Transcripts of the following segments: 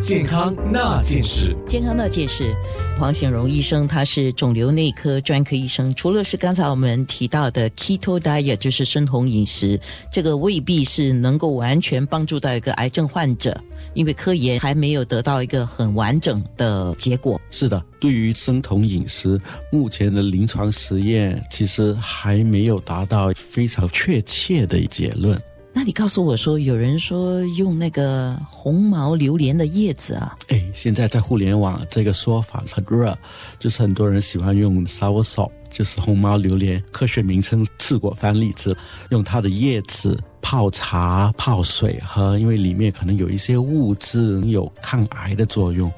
健康那件事。健康那件事，黄显荣医生他是肿瘤内科专科医生。除了是刚才我们提到的 keto diet，就是生酮饮食，这个未必是能够完全帮助到一个癌症患者，因为科研还没有得到一个很完整的结果。是的，对于生酮饮食，目前的临床实验其实还没有达到非常确切的结论。那你告诉我说，有人说用那个红毛榴莲的叶子啊，哎，现在在互联网这个说法很热，就是很多人喜欢用 sour salt，就是红毛榴莲，科学名称刺果番荔枝，用它的叶子泡茶、泡水喝，因为里面可能有一些物质有抗癌的作用。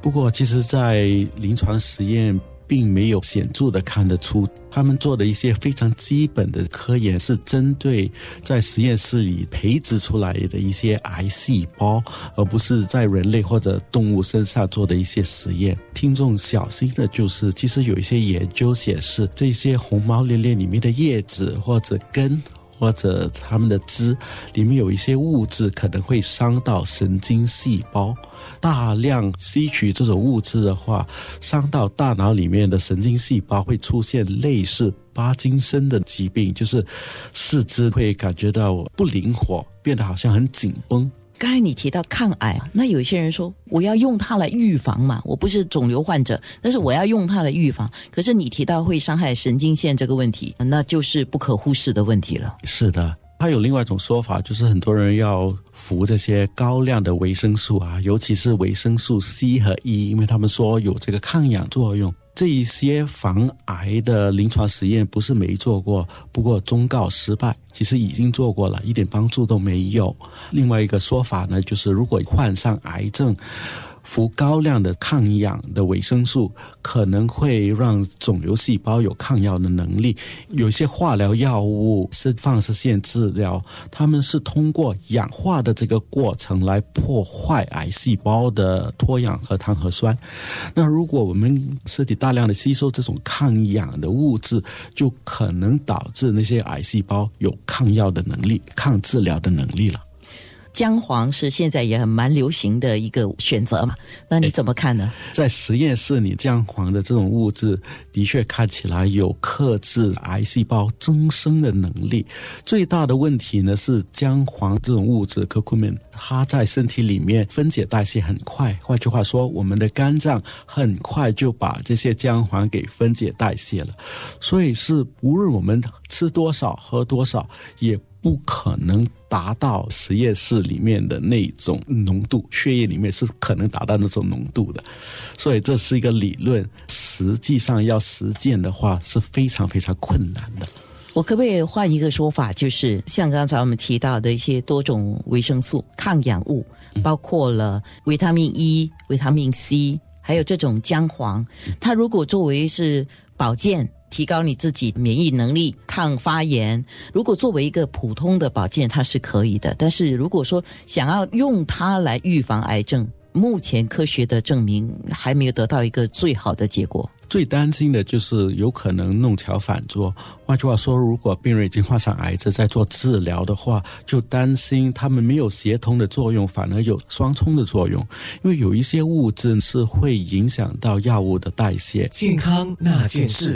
不过，其实，在临床实验。并没有显著的看得出，他们做的一些非常基本的科研是针对在实验室里培植出来的一些癌细胞，而不是在人类或者动物身上做的一些实验。听众小心的就是，其实有一些研究显示，这些红毛莲莲里面的叶子或者根。或者他们的汁里面有一些物质，可能会伤到神经细胞。大量吸取这种物质的话，伤到大脑里面的神经细胞，会出现类似巴金森的疾病，就是四肢会感觉到不灵活，变得好像很紧绷。刚才你提到抗癌，那有些人说我要用它来预防嘛，我不是肿瘤患者，但是我要用它来预防。可是你提到会伤害神经线这个问题，那就是不可忽视的问题了。是的，还有另外一种说法，就是很多人要服这些高量的维生素啊，尤其是维生素 C 和 E，因为他们说有这个抗氧作用。这一些防癌的临床实验不是没做过，不过忠告失败。其实已经做过了，一点帮助都没有。另外一个说法呢，就是如果患上癌症。服高量的抗氧的维生素可能会让肿瘤细胞有抗药的能力。有些化疗药物是放射线治疗，他们是通过氧化的这个过程来破坏癌细胞的脱氧核糖核酸。那如果我们身体大量的吸收这种抗氧的物质，就可能导致那些癌细胞有抗药的能力、抗治疗的能力了。姜黄是现在也很蛮流行的一个选择嘛？那你怎么看呢？在实验室里，姜黄的这种物质的确看起来有克制癌细胞增生的能力。最大的问题呢是姜黄这种物质 curcumin，它在身体里面分解代谢很快。换句话说，我们的肝脏很快就把这些姜黄给分解代谢了。所以是无论我们吃多少、喝多少，也不可能。达到实验室里面的那种浓度，血液里面是可能达到那种浓度的，所以这是一个理论，实际上要实践的话是非常非常困难的。我可不可以换一个说法，就是像刚才我们提到的一些多种维生素、抗氧物，包括了维他命 E、维他命 C，还有这种姜黄，它如果作为是保健。提高你自己免疫能力、抗发炎。如果作为一个普通的保健，它是可以的。但是如果说想要用它来预防癌症，目前科学的证明还没有得到一个最好的结果。最担心的就是有可能弄巧反拙。换句话说，如果病人已经患上癌症，在做治疗的话，就担心他们没有协同的作用，反而有双冲的作用。因为有一些物质是会影响到药物的代谢。健康那件事。